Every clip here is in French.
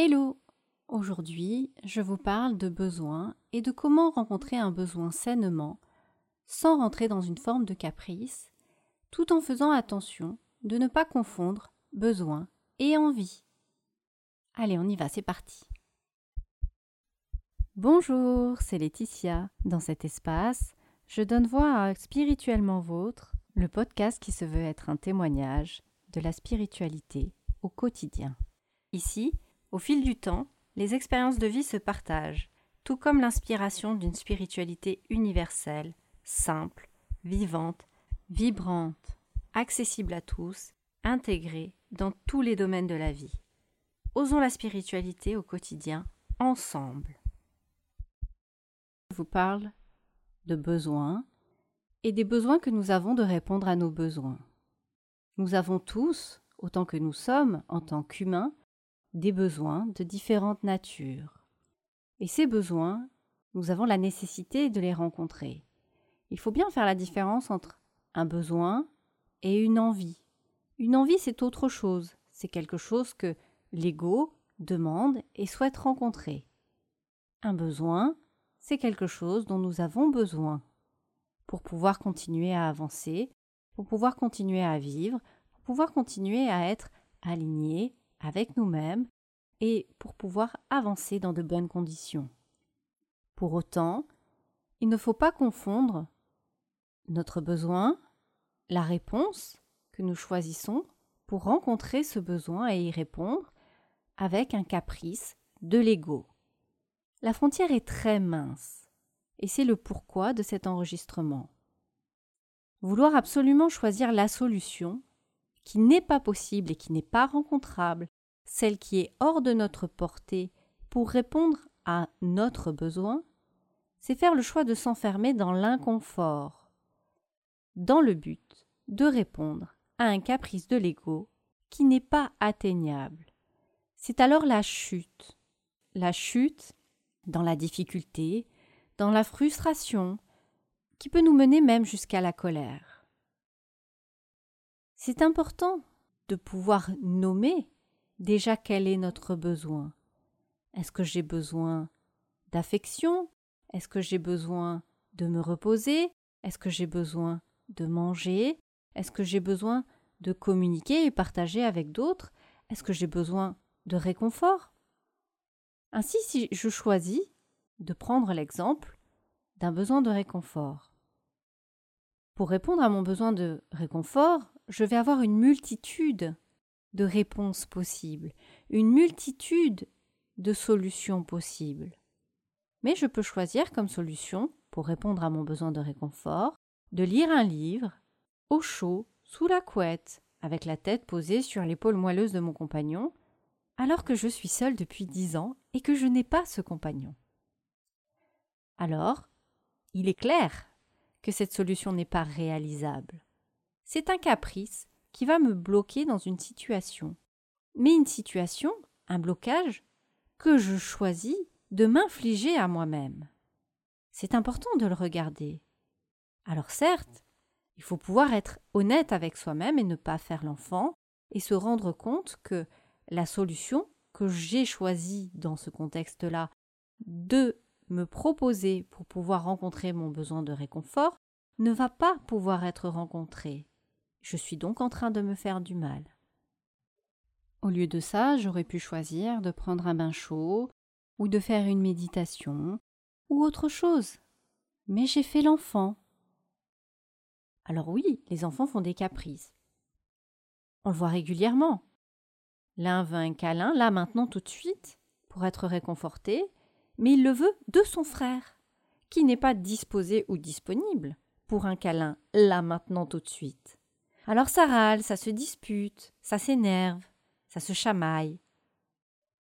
Hello Aujourd'hui, je vous parle de besoin et de comment rencontrer un besoin sainement, sans rentrer dans une forme de caprice, tout en faisant attention de ne pas confondre besoin et envie. Allez, on y va, c'est parti. Bonjour, c'est Laetitia. Dans cet espace, je donne voix à Spirituellement Vôtre, le podcast qui se veut être un témoignage de la spiritualité au quotidien. Ici, au fil du temps, les expériences de vie se partagent, tout comme l'inspiration d'une spiritualité universelle, simple, vivante, vibrante, accessible à tous, intégrée dans tous les domaines de la vie. Osons la spiritualité au quotidien, ensemble. Je vous parle de besoins et des besoins que nous avons de répondre à nos besoins. Nous avons tous, autant que nous sommes en tant qu'humains, des besoins de différentes natures. Et ces besoins, nous avons la nécessité de les rencontrer. Il faut bien faire la différence entre un besoin et une envie. Une envie, c'est autre chose. C'est quelque chose que l'ego demande et souhaite rencontrer. Un besoin, c'est quelque chose dont nous avons besoin pour pouvoir continuer à avancer, pour pouvoir continuer à vivre, pour pouvoir continuer à être aligné, avec nous-mêmes et pour pouvoir avancer dans de bonnes conditions. Pour autant, il ne faut pas confondre notre besoin, la réponse que nous choisissons pour rencontrer ce besoin et y répondre avec un caprice de l'ego. La frontière est très mince, et c'est le pourquoi de cet enregistrement. Vouloir absolument choisir la solution qui n'est pas possible et qui n'est pas rencontrable, celle qui est hors de notre portée pour répondre à notre besoin, c'est faire le choix de s'enfermer dans l'inconfort, dans le but de répondre à un caprice de l'ego qui n'est pas atteignable. C'est alors la chute. La chute dans la difficulté, dans la frustration, qui peut nous mener même jusqu'à la colère. C'est important de pouvoir nommer déjà quel est notre besoin. Est-ce que j'ai besoin d'affection? Est-ce que j'ai besoin de me reposer? Est-ce que j'ai besoin de manger? Est-ce que j'ai besoin de communiquer et partager avec d'autres? Est-ce que j'ai besoin de réconfort? Ainsi, si je choisis de prendre l'exemple d'un besoin de réconfort. Pour répondre à mon besoin de réconfort, je vais avoir une multitude de réponses possibles, une multitude de solutions possibles. Mais je peux choisir comme solution, pour répondre à mon besoin de réconfort, de lire un livre, au chaud, sous la couette, avec la tête posée sur l'épaule moelleuse de mon compagnon, alors que je suis seule depuis dix ans et que je n'ai pas ce compagnon. Alors, il est clair que cette solution n'est pas réalisable. C'est un caprice qui va me bloquer dans une situation. Mais une situation, un blocage, que je choisis de m'infliger à moi-même. C'est important de le regarder. Alors certes, il faut pouvoir être honnête avec soi-même et ne pas faire l'enfant, et se rendre compte que la solution que j'ai choisie dans ce contexte-là de me proposer pour pouvoir rencontrer mon besoin de réconfort ne va pas pouvoir être rencontrée. Je suis donc en train de me faire du mal. Au lieu de ça, j'aurais pu choisir de prendre un bain chaud, ou de faire une méditation, ou autre chose. Mais j'ai fait l'enfant. Alors oui, les enfants font des caprices. On le voit régulièrement. L'un veut un câlin, là maintenant tout de suite, pour être réconforté, mais il le veut de son frère, qui n'est pas disposé ou disponible pour un câlin, là maintenant tout de suite. Alors ça râle, ça se dispute, ça s'énerve, ça se chamaille.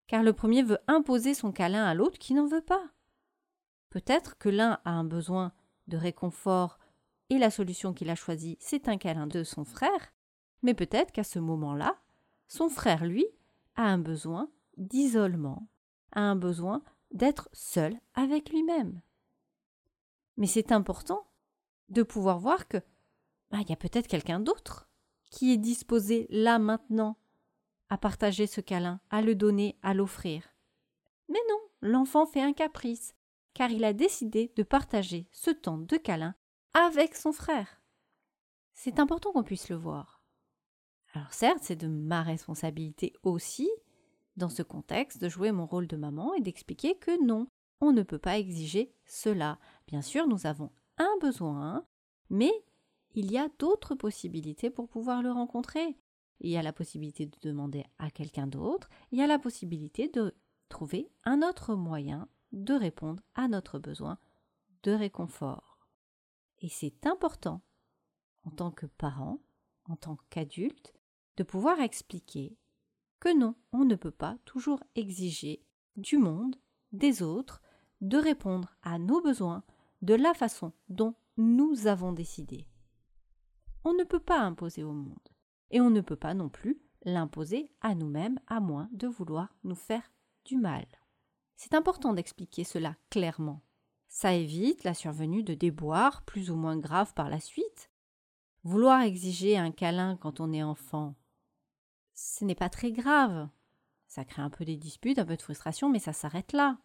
Car le premier veut imposer son câlin à l'autre qui n'en veut pas. Peut-être que l'un a un besoin de réconfort et la solution qu'il a choisie, c'est un câlin de son frère, mais peut-être qu'à ce moment-là, son frère, lui, a un besoin d'isolement, a un besoin d'être seul avec lui-même. Mais c'est important de pouvoir voir que bah, il y a peut-être quelqu'un d'autre qui est disposé là maintenant à partager ce câlin, à le donner, à l'offrir. Mais non, l'enfant fait un caprice, car il a décidé de partager ce temps de câlin avec son frère. C'est important qu'on puisse le voir. Alors certes, c'est de ma responsabilité aussi, dans ce contexte, de jouer mon rôle de maman et d'expliquer que non, on ne peut pas exiger cela. Bien sûr, nous avons un besoin, mais il y a d'autres possibilités pour pouvoir le rencontrer. Il y a la possibilité de demander à quelqu'un d'autre, il y a la possibilité de trouver un autre moyen de répondre à notre besoin de réconfort. Et c'est important, en tant que parent, en tant qu'adulte, de pouvoir expliquer que non, on ne peut pas toujours exiger du monde, des autres, de répondre à nos besoins de la façon dont nous avons décidé. On ne peut pas imposer au monde, et on ne peut pas non plus l'imposer à nous-mêmes à moins de vouloir nous faire du mal. C'est important d'expliquer cela clairement. Ça évite la survenue de déboires plus ou moins graves par la suite. Vouloir exiger un câlin quand on est enfant, ce n'est pas très grave. Ça crée un peu des disputes, un peu de frustration, mais ça s'arrête là.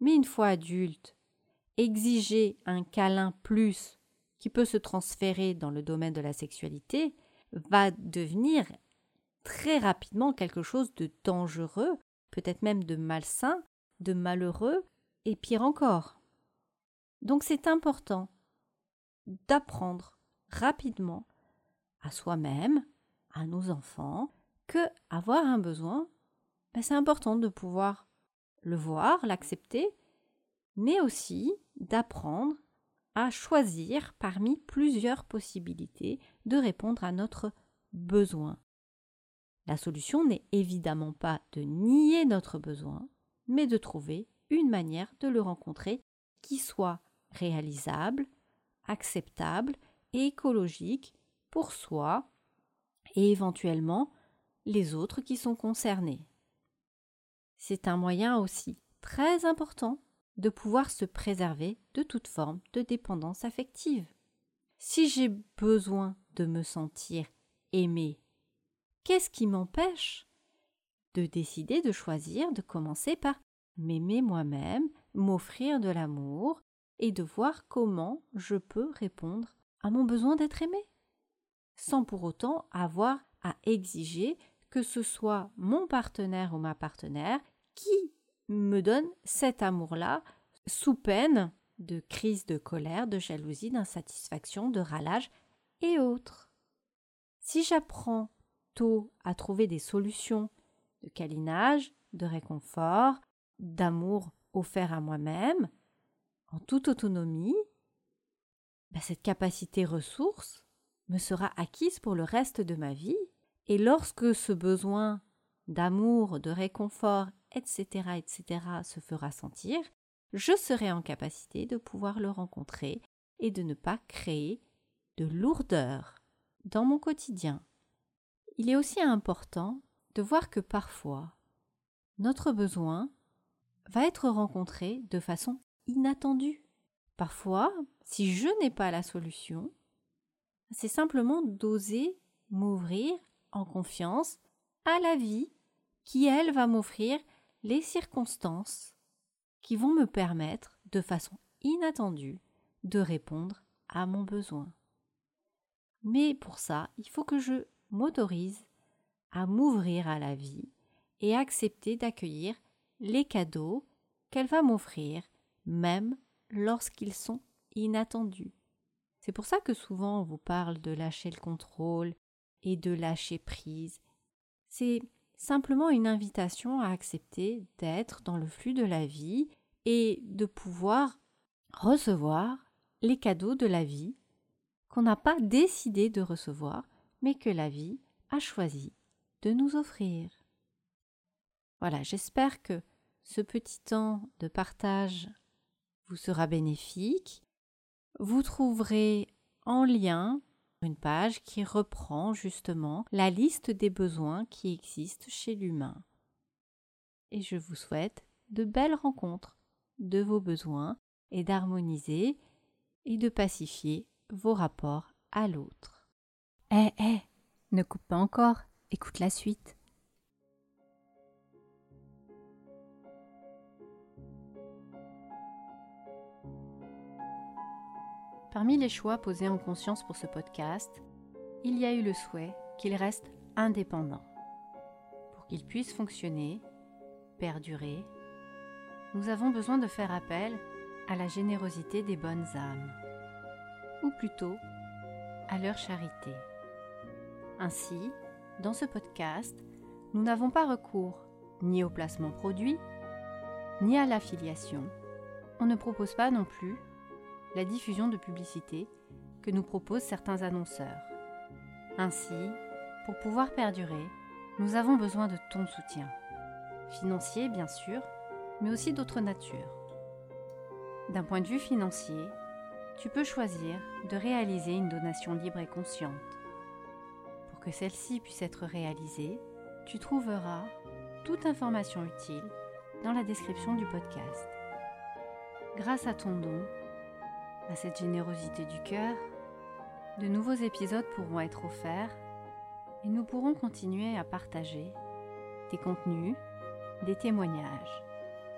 Mais une fois adulte, exiger un câlin plus qui peut se transférer dans le domaine de la sexualité va devenir très rapidement quelque chose de dangereux, peut-être même de malsain, de malheureux, et pire encore. Donc c'est important d'apprendre rapidement à soi-même, à nos enfants, que avoir un besoin, ben, c'est important de pouvoir le voir, l'accepter, mais aussi d'apprendre à choisir parmi plusieurs possibilités de répondre à notre besoin. La solution n'est évidemment pas de nier notre besoin, mais de trouver une manière de le rencontrer qui soit réalisable, acceptable et écologique pour soi et éventuellement les autres qui sont concernés. C'est un moyen aussi très important de pouvoir se préserver de toute forme de dépendance affective. Si j'ai besoin de me sentir aimé, qu'est-ce qui m'empêche de décider de choisir de commencer par m'aimer moi-même, m'offrir de l'amour et de voir comment je peux répondre à mon besoin d'être aimé, sans pour autant avoir à exiger que ce soit mon partenaire ou ma partenaire qui me donne cet amour-là sous peine de crise de colère, de jalousie, d'insatisfaction, de ralage et autres. Si j'apprends tôt à trouver des solutions de câlinage, de réconfort, d'amour offert à moi-même, en toute autonomie, ben, cette capacité ressource me sera acquise pour le reste de ma vie et lorsque ce besoin d'amour, de réconfort, etc., etc., se fera sentir, je serai en capacité de pouvoir le rencontrer et de ne pas créer de lourdeur dans mon quotidien. Il est aussi important de voir que parfois, notre besoin va être rencontré de façon inattendue. Parfois, si je n'ai pas la solution, c'est simplement d'oser m'ouvrir en confiance à la vie qui, elle, va m'offrir les circonstances qui vont me permettre, de façon inattendue, de répondre à mon besoin. Mais pour ça, il faut que je m'autorise à m'ouvrir à la vie et accepter d'accueillir les cadeaux qu'elle va m'offrir, même lorsqu'ils sont inattendus. C'est pour ça que souvent on vous parle de lâcher le contrôle et de lâcher prise. C'est simplement une invitation à accepter d'être dans le flux de la vie et de pouvoir recevoir les cadeaux de la vie qu'on n'a pas décidé de recevoir, mais que la vie a choisi de nous offrir. Voilà, j'espère que ce petit temps de partage vous sera bénéfique. Vous trouverez en lien une page qui reprend justement la liste des besoins qui existent chez l'humain. Et je vous souhaite de belles rencontres de vos besoins et d'harmoniser et de pacifier vos rapports à l'autre. Eh, eh, ne coupe pas encore, écoute la suite. Parmi les choix posés en conscience pour ce podcast, il y a eu le souhait qu'il reste indépendant. Pour qu'il puisse fonctionner, perdurer, nous avons besoin de faire appel à la générosité des bonnes âmes, ou plutôt à leur charité. Ainsi, dans ce podcast, nous n'avons pas recours ni au placement produit, ni à l'affiliation. On ne propose pas non plus la diffusion de publicité que nous proposent certains annonceurs. Ainsi, pour pouvoir perdurer, nous avons besoin de ton soutien. Financier, bien sûr, mais aussi d'autres natures. D'un point de vue financier, tu peux choisir de réaliser une donation libre et consciente. Pour que celle-ci puisse être réalisée, tu trouveras toute information utile dans la description du podcast. Grâce à ton don, à cette générosité du cœur, de nouveaux épisodes pourront être offerts et nous pourrons continuer à partager des contenus, des témoignages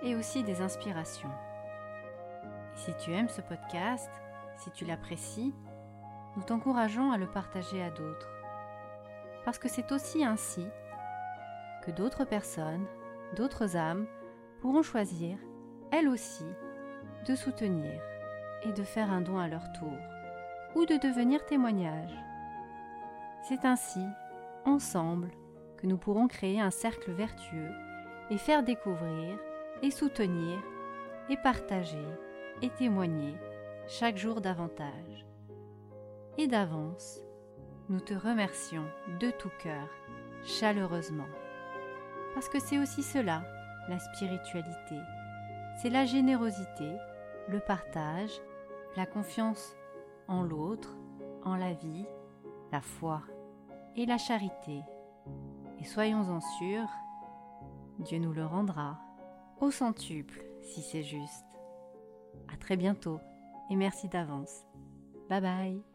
et aussi des inspirations. Si tu aimes ce podcast, si tu l'apprécies, nous t'encourageons à le partager à d'autres. Parce que c'est aussi ainsi que d'autres personnes, d'autres âmes pourront choisir, elles aussi, de soutenir et de faire un don à leur tour, ou de devenir témoignage. C'est ainsi, ensemble, que nous pourrons créer un cercle vertueux et faire découvrir et soutenir et partager et témoigner chaque jour davantage. Et d'avance, nous te remercions de tout cœur, chaleureusement. Parce que c'est aussi cela, la spiritualité. C'est la générosité, le partage, la confiance en l'autre, en la vie, la foi et la charité. Et soyons-en sûrs, Dieu nous le rendra au centuple si c'est juste. À très bientôt et merci d'avance. Bye bye